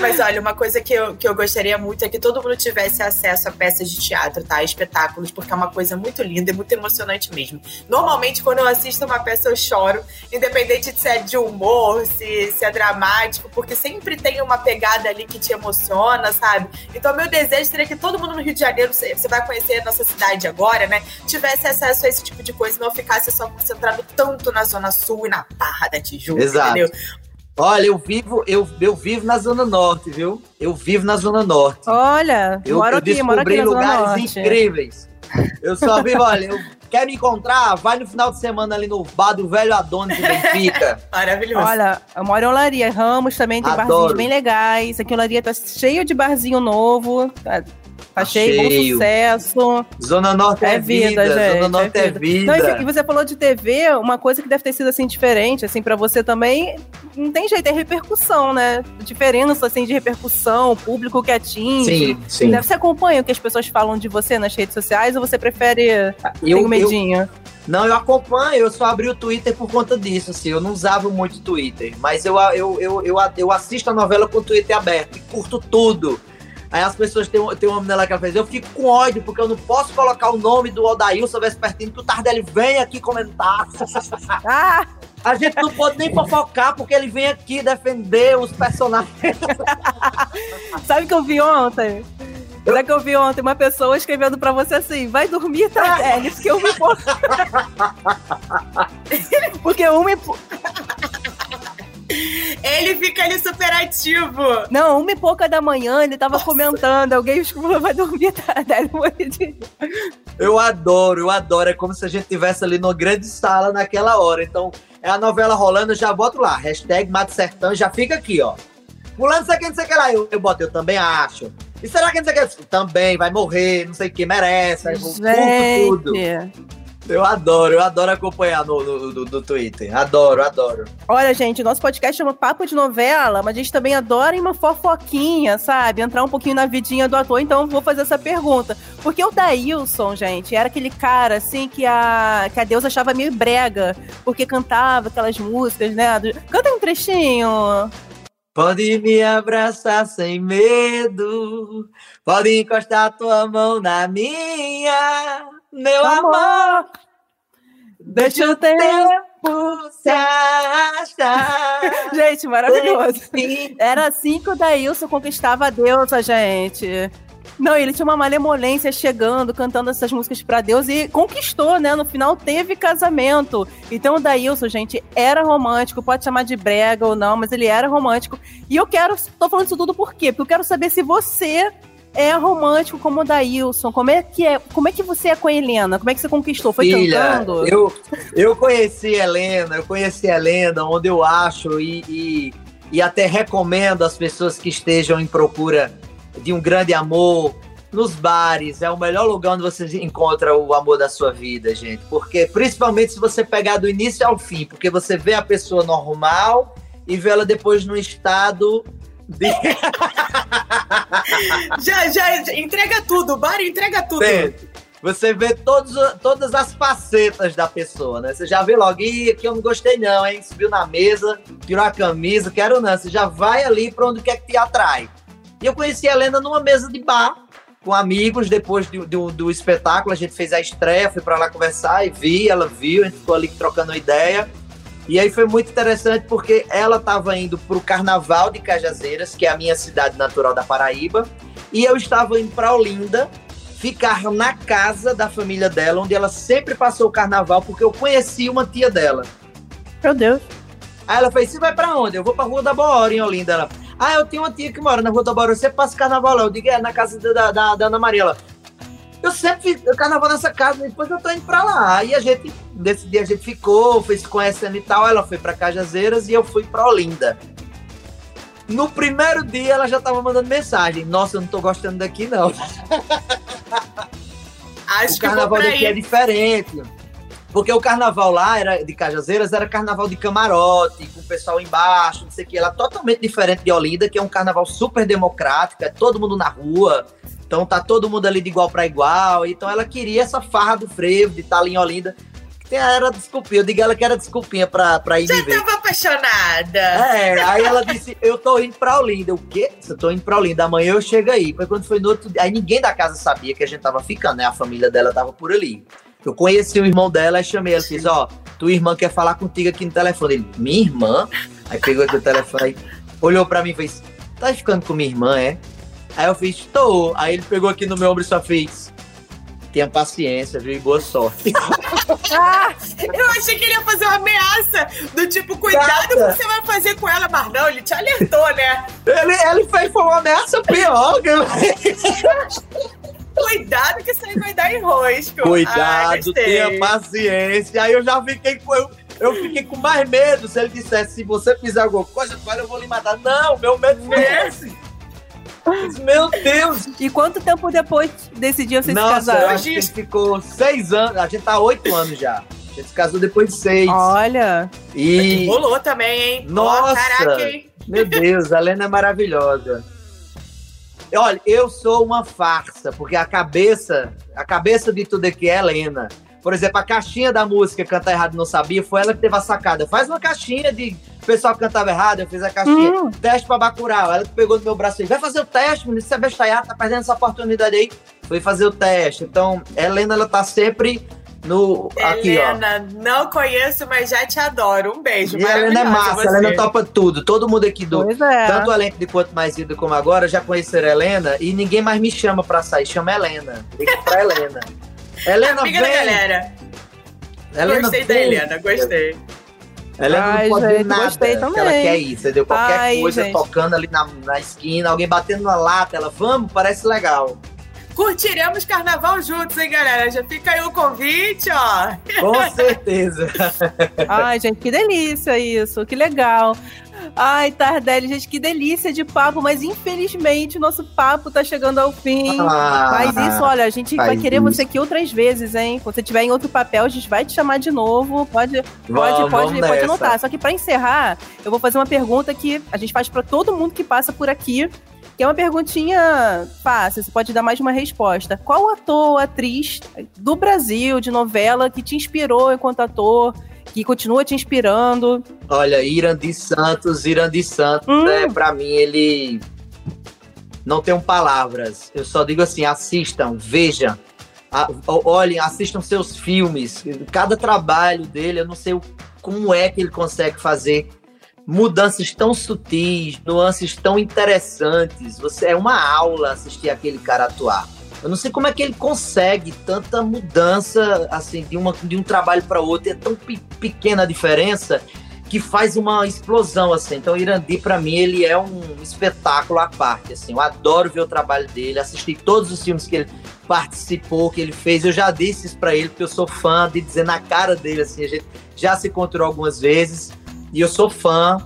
Mas olha, uma coisa que eu, que eu gostaria muito é que todo mundo tivesse acesso a peças de teatro, tá? Espetáculos, porque é uma coisa muito linda e muito emocionante mesmo. Normalmente, quando eu assisto uma peça, eu choro, independente de se é de humor, se, se é dramático, porque sempre tem uma pegada ali que te emociona, sabe? Então, meu desejo seria que todo mundo no Rio de Janeiro, você vai conhecer a nossa cidade agora, né? Tivesse acesso a esse tipo tipo de coisa, não ficasse só concentrado tanto na Zona Sul e na Barra da Tijuca, Exato. entendeu? Olha, eu vivo, eu, eu vivo na Zona Norte, viu? Eu vivo na Zona Norte. Olha, eu, eu aqui, descobri aqui lugares incríveis. Eu só vivo, olha, eu quer me encontrar? Vai no final de semana ali no bar do velho Adonis de Benfica. Maravilhoso. Olha, eu moro em Olaria. Ramos também tem Adoro. barzinhos bem legais. Aqui em Olaria tá cheio de barzinho novo. Tá Tá cheio, bom sucesso. Zona Norte é, é vida, vida, gente. Zona Norte é vida. É vida. Não, e você falou de TV, uma coisa que deve ter sido assim diferente, assim, para você também, não tem jeito, é repercussão, né? Diferença assim de repercussão, público que atinge. Sim, sim. Você acompanha o que as pessoas falam de você nas redes sociais ou você prefere eu, ter medinho? Eu... Não, eu acompanho, eu só abri o Twitter por conta disso, assim, eu não usava muito o Twitter, mas eu, eu, eu, eu, eu assisto a novela com o Twitter aberto e curto tudo. Aí as pessoas têm, têm uma menina lá que ela fez, eu fico com ódio, porque eu não posso colocar o nome do Odailson Vespertino, que o Tardelli vem aqui comentar. Ah! A gente não pode nem fofocar, porque ele vem aqui defender os personagens. Sabe o que eu vi ontem? Sabe que eu vi ontem uma pessoa escrevendo pra você assim, vai dormir, Tardelli, porque eu me... porque eu me... Ele fica ali super ativo. Não, uma e pouca da manhã ele tava Nossa. comentando. Alguém falou, vai dormir, tá? Eu adoro, eu adoro. É como se a gente estivesse ali numa grande sala naquela hora. Então, é a novela rolando, eu já boto lá. Hashtag Mato Sertão, já fica aqui, ó. Pulando, não sei o que, não sei que lá. Eu, eu boto, eu também acho. E será que não sei o que? Também, vai morrer, não sei o que, merece. Eu tudo. Eu adoro, eu adoro acompanhar no, no, no, no, Twitter. Adoro, adoro. Olha, gente, nosso podcast chama Papo de Novela, mas a gente também adora uma fofoquinha, sabe? Entrar um pouquinho na vidinha do ator. Então, vou fazer essa pergunta. Porque o Daílson, gente, era aquele cara, assim, que a, que a Deus achava meio brega, porque cantava aquelas músicas, né? Canta um trechinho. Pode me abraçar sem medo, pode encostar tua mão na minha meu amor, deixa o tempo se arrastar. Gente, maravilhoso. Era assim que o Daílson conquistava a deusa, gente. Não, ele tinha uma malemolência chegando, cantando essas músicas para Deus e conquistou, né? No final teve casamento. Então o Daílson, gente, era romântico, pode chamar de brega ou não, mas ele era romântico. E eu quero, tô falando isso tudo por quê? Porque eu quero saber se você é romântico como o Daílson. Como é que é? Como é que você é com a Helena? Como é que você conquistou? Foi Filha, cantando? Eu, eu conheci a Helena, eu conheci a Helena, onde eu acho e, e, e até recomendo às pessoas que estejam em procura de um grande amor, nos bares, é o melhor lugar onde você encontra o amor da sua vida, gente. Porque, principalmente se você pegar do início ao fim, porque você vê a pessoa normal e vê ela depois no estado de. já, já, entrega tudo, o bar entrega tudo. Você vê todos, todas as facetas da pessoa, né? Você já vê logo, ih, aqui eu não gostei não, hein? Subiu na mesa, tirou a camisa, quero não. Você já vai ali para onde quer que te atrai. E eu conheci a Helena numa mesa de bar, com amigos, depois do, do, do espetáculo, a gente fez a estreia, fui para lá conversar e vi, ela viu, a gente ficou ali trocando ideia. E aí foi muito interessante porque ela estava indo para o Carnaval de Cajazeiras, que é a minha cidade natural da Paraíba, e eu estava indo para Olinda, ficar na casa da família dela, onde ela sempre passou o carnaval, porque eu conheci uma tia dela. Meu Deus. Aí ela fez: Você vai para onde? Eu vou para Rua da Boa em Olinda. Ela, ah, eu tenho uma tia que mora na Rua da Boa, você passa carnaval lá. Eu digo: É, na casa da, da, da Ana Maria. Ela, eu sempre fiz carnaval nessa casa, depois eu tô indo pra lá. Aí a gente, nesse dia a gente ficou, foi se conhecendo e tal. Ela foi pra Cajazeiras e eu fui pra Olinda. No primeiro dia ela já tava mandando mensagem. Nossa, eu não tô gostando daqui, não. Acho o carnaval daqui é diferente. Porque o carnaval lá era de Cajazeiras era carnaval de camarote, com o pessoal embaixo, não sei o que. Ela é totalmente diferente de Olinda, que é um carnaval super democrático, é todo mundo na rua. Então tá todo mundo ali de igual para igual. Então ela queria essa farra do frevo, de estar ali em Olinda. Que era desculpinha. Eu digo ela que era desculpinha pra, pra ir Já viver. tava apaixonada. É, aí ela disse, eu tô indo pra Olinda. O quê? Eu tô indo pra Olinda, amanhã eu chego aí. Foi quando foi no outro dia. Aí ninguém da casa sabia que a gente tava ficando, né? A família dela tava por ali. Eu conheci o irmão dela e chamei ela. Fiz, ó, tua irmã quer falar contigo aqui no telefone. Ele, minha irmã? Aí pegou aqui o telefone, olhou pra mim e fez, tá ficando com minha irmã, é? Aí eu fiz, tô. Aí ele pegou aqui no meu ombro e só fez, tenha paciência, viu? E boa sorte. Ah, eu achei que ele ia fazer uma ameaça do tipo, cuidado o Nada. que você vai fazer com ela, mas não, ele te alertou, né? ele, ele fez, foi uma ameaça pior. Cuidado que isso aí vai dar enrosco. Ai, Cuidado, gostei. tenha paciência. Aí eu já fiquei com. Eu, eu fiquei com mais medo se ele dissesse: se você fizer alguma coisa ela, eu vou lhe matar. Não, meu medo foi Né? esse. Meu Deus! E quanto tempo depois desse dia vocês se Nossa, casaram? acho que ele ficou seis anos. A gente tá há oito anos já. A gente se casou depois de seis. Olha, E. Rolou também, hein? Nossa! caraca, hein? Meu Deus, a Lena é maravilhosa. Olha, eu sou uma farsa, porque a cabeça, a cabeça de tudo aqui é Helena. Por exemplo, a caixinha da música Cantar Errado Não Sabia, foi ela que teve a sacada. Faz uma caixinha de o pessoal que cantava errado, eu fiz a caixinha. Hum. Teste pra Bacurau. Ela que pegou no meu braço e vai fazer o teste, menino, você é bestalhado, tá perdendo essa oportunidade aí. Foi fazer o teste. Então, Helena, ela tá sempre no... Aqui, ó. Helena, não conheço, mas já te adoro. Um beijo. E a Helena é massa, a. Helena topa tudo. Todo mundo aqui do, é. tanto o elenco de Quanto Mais Vida como agora já conheceram a Helena e ninguém mais me chama pra sair, chama a Helena. Liga pra Helena. Helena Amiga da vem. galera. Helena gostei da vem. Helena, gostei. Helena Ai, não pode ver gente, nada. gostei que Ela também. quer isso, entendeu? Qualquer Ai, coisa gente. tocando ali na, na esquina, alguém batendo na lata, ela, vamos, parece legal. Curtiremos carnaval juntos, hein, galera? Já fica aí o convite, ó. Com certeza. Ai, gente, que delícia isso, que legal. Ai, Tardelli, gente, que delícia de papo, mas infelizmente nosso papo tá chegando ao fim. Ah, Mas isso, olha, a gente vai querer isso. você aqui outras vezes, hein? Quando você tiver em outro papel, a gente vai te chamar de novo. Pode, pode, Vamos, pode, vamos pode nessa. anotar. Só que pra encerrar, eu vou fazer uma pergunta que a gente faz pra todo mundo que passa por aqui. Que é uma perguntinha fácil, você pode dar mais de uma resposta. Qual ator ou atriz do Brasil, de novela, que te inspirou enquanto ator, que continua te inspirando? Olha, Irandi Santos, Irandi Santos, Hum. é, pra mim, ele. Não tenho palavras. Eu só digo assim: assistam, vejam. A- olhem, assistam seus filmes. Cada trabalho dele, eu não sei o- como é que ele consegue fazer mudanças tão sutis, nuances tão interessantes. Você é uma aula assistir aquele cara atuar. Eu não sei como é que ele consegue tanta mudança assim de, uma, de um trabalho para outro. É tão pe- pequena a diferença que faz uma explosão, assim. Então, Irandi, para mim, ele é um espetáculo à parte, assim. Eu adoro ver o trabalho dele, assisti todos os filmes que ele participou, que ele fez. Eu já disse isso pra ele, porque eu sou fã de dizer na cara dele, assim. A gente já se encontrou algumas vezes e eu sou fã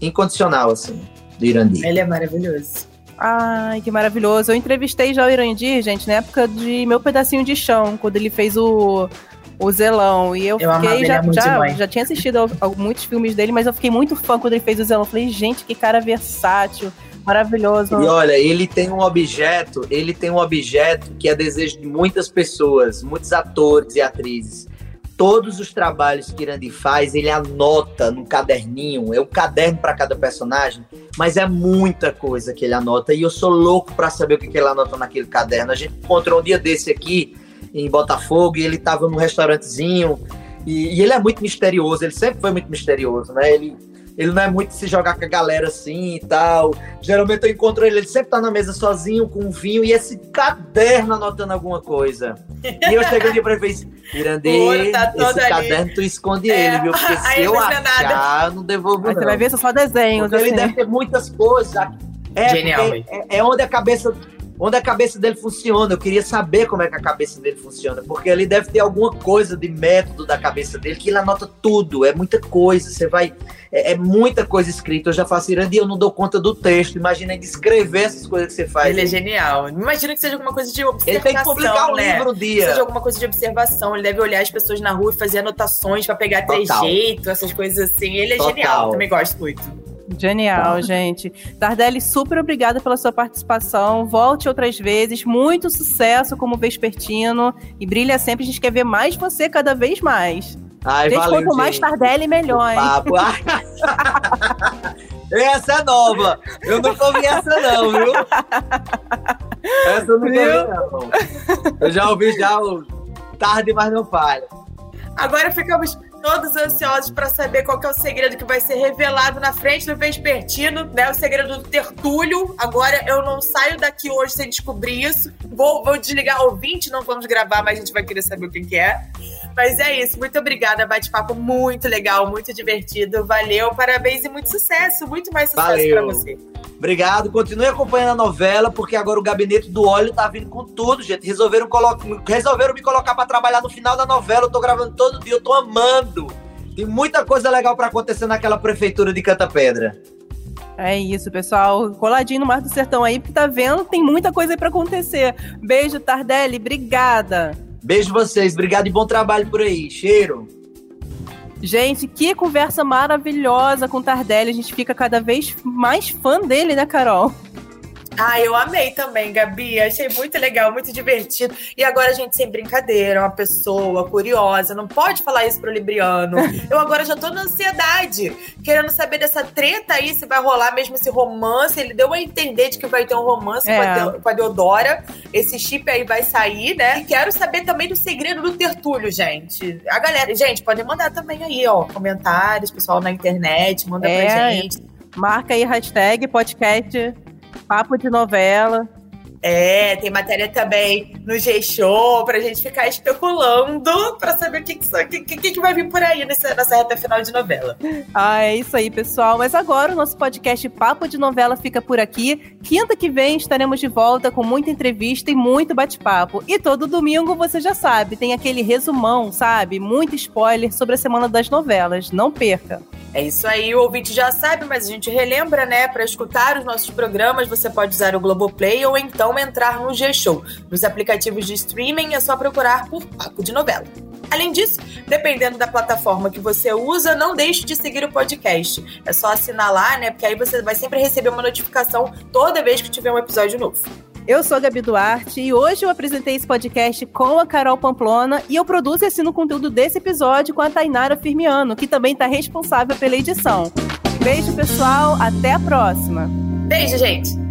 incondicional, assim, do Irandi. Ele é maravilhoso. Ai, que maravilhoso. Eu entrevistei já o Irandir, gente, na época de Meu Pedacinho de Chão, quando ele fez o o Zelão. E eu, Eu fiquei, já, muito já, já tinha assistido a, a muitos filmes dele, mas eu fiquei muito fã quando ele fez o Zelão. Falei, gente, que cara versátil, maravilhoso. E olha, ele tem um objeto, ele tem um objeto que é desejo de muitas pessoas, muitos atores e atrizes. Todos os trabalhos que Irandi faz, ele anota num caderninho, é um caderno para cada personagem, mas é muita coisa que ele anota e eu sou louco para saber o que que ele anota naquele caderno. A gente encontrou um dia desse aqui em Botafogo e ele estava num restaurantezinho e, e ele é muito misterioso, ele sempre foi muito misterioso, né? Ele, ele não é muito de se jogar com a galera assim e tal. Geralmente eu encontro ele, ele sempre tá na mesa sozinho com um vinho e esse caderno anotando alguma coisa. E eu cheguei ali pra ele e falei, Irandê, O olho tá esse ali. caderno tu esconde É, ele, viu? Porque aí se eu não vê nada. achar, eu não devolvo Aí não. você vai ver são só desenhos. Porque ele assim. deve ter muitas coisas. É, Genial, é, é onde a cabeça onde a cabeça dele funciona. Eu queria saber como é que a cabeça dele funciona, porque ele deve ter alguma coisa de método da cabeça dele que ele anota tudo. É muita coisa. Você vai é, é muita coisa escrita. Eu já faço irandi, eu não dou conta do texto. Imagina escrever essas coisas que você faz. Ele é genial. Imagina que seja alguma coisa de observação, Ele tem que publicar um né? livro um Que dia. Seja alguma coisa de observação. Ele deve olhar as pessoas na rua e fazer anotações pra pegar Total. trejeito, essas coisas assim. Ele é Total. genial. Também gosto muito. Genial, gente. Tardelli, super obrigada pela sua participação. Volte outras vezes. Muito sucesso como vespertino. E brilha sempre. A gente quer ver mais você cada vez mais. Ai, gente, valeu, quanto mais gente. Tardelli, melhor, hein? Papo. essa é nova. Eu nunca ouvi essa não, viu? Essa eu ouvi não. Eu já ouvi já o tarde, mas não falha. Agora ficamos todos ansiosos pra saber qual é o segredo que vai ser revelado na frente do Vespertino, né? O segredo do Tertúlio. Agora eu não saio daqui hoje sem descobrir isso. Vou, vou desligar o ouvinte, não vamos gravar, mas a gente vai querer saber o que, que é. Mas é isso, muito obrigada. Bate-papo muito legal, muito divertido. Valeu, parabéns e muito sucesso. Muito mais sucesso pra você. Obrigado. Continue acompanhando a novela, porque agora o gabinete do óleo tá vindo com tudo, gente. Resolveram, colo- Resolveram me colocar pra trabalhar no final da novela. Eu tô gravando todo dia, eu tô amando. Tem muita coisa legal pra acontecer naquela prefeitura de Canta Pedra. É isso, pessoal. Coladinho no Mar do Sertão aí, porque tá vendo, tem muita coisa aí pra acontecer. Beijo, Tardelli. Obrigada. Beijo vocês, obrigado e bom trabalho por aí. Cheiro. Gente, que conversa maravilhosa com o Tardelli. A gente fica cada vez mais fã dele, né, Carol? Ah, eu amei também, Gabi. Achei muito legal, muito divertido. E agora, gente, sem brincadeira, uma pessoa curiosa, não pode falar isso pro Libriano. Eu agora já tô na ansiedade, querendo saber dessa treta aí, se vai rolar mesmo esse romance. Ele deu a entender de que vai ter um romance É. com, a Teo- com a Deodora. Esse chip aí vai sair, né? E quero saber também do segredo do Tertúlio, gente. A galera, gente, podem mandar também aí, ó, comentários, pessoal na internet, manda É. pra gente. Marca aí hashtag podcast Papo de Novela. É, tem matéria também no G-Show pra gente ficar especulando pra saber o que, que, que, que, vai vir por aí nessa, nessa reta final de novela. Ah, é isso aí, pessoal. Mas agora o nosso podcast Papo de Novela fica por aqui. Quinta que vem estaremos de volta com muita entrevista e muito bate-papo. E todo domingo, você já sabe, tem aquele resumão, sabe? Muito spoiler sobre a semana das novelas. Não perca. É isso aí, o ouvinte já sabe, mas a gente relembra, né? Pra escutar os nossos programas, você pode usar o Globoplay ou então entrar no G-Show. Nos aplicativos de streaming é só procurar por Papo de Novela. Além disso, dependendo da plataforma que você usa, não deixe de seguir o podcast. É só assinar lá, né? Porque aí você vai sempre receber uma notificação toda vez que tiver um episódio novo. Eu sou a Gabi Duarte e hoje eu apresentei esse podcast com a Carol Pamplona e eu produzo e assino o conteúdo desse episódio com a Tainara Firmiano, que também está responsável pela edição. Beijo, pessoal. Até a próxima. Beijo, gente!